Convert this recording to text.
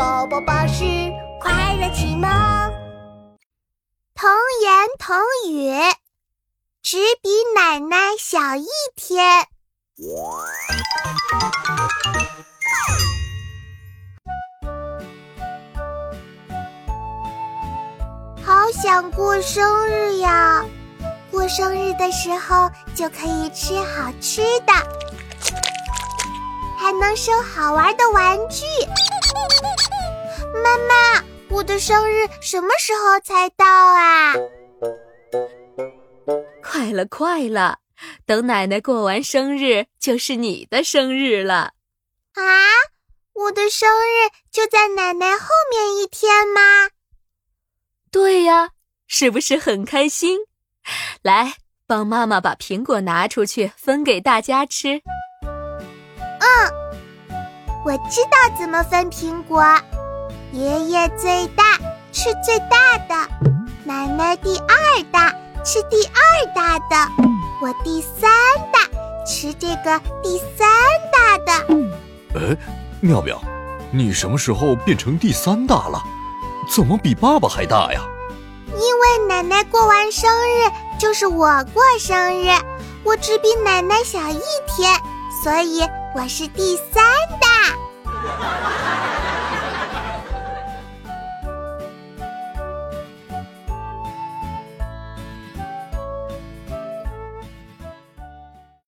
宝宝巴士快乐启蒙，童言童语，只比奶奶小一天。好想过生日呀！过生日的时候就可以吃好吃的，还能收好玩的玩具。妈妈，我的生日什么时候才到啊？快了，快了，等奶奶过完生日就是你的生日了。啊，我的生日就在奶奶后面一天吗？对呀，是不是很开心？来，帮妈妈把苹果拿出去分给大家吃。嗯，我知道怎么分苹果。爷爷最大，吃最大的；奶奶第二大，吃第二大的；我第三大，吃这个第三大的。哎，妙妙，你什么时候变成第三大了？怎么比爸爸还大呀？因为奶奶过完生日就是我过生日，我只比奶奶小一天，所以我是第三的。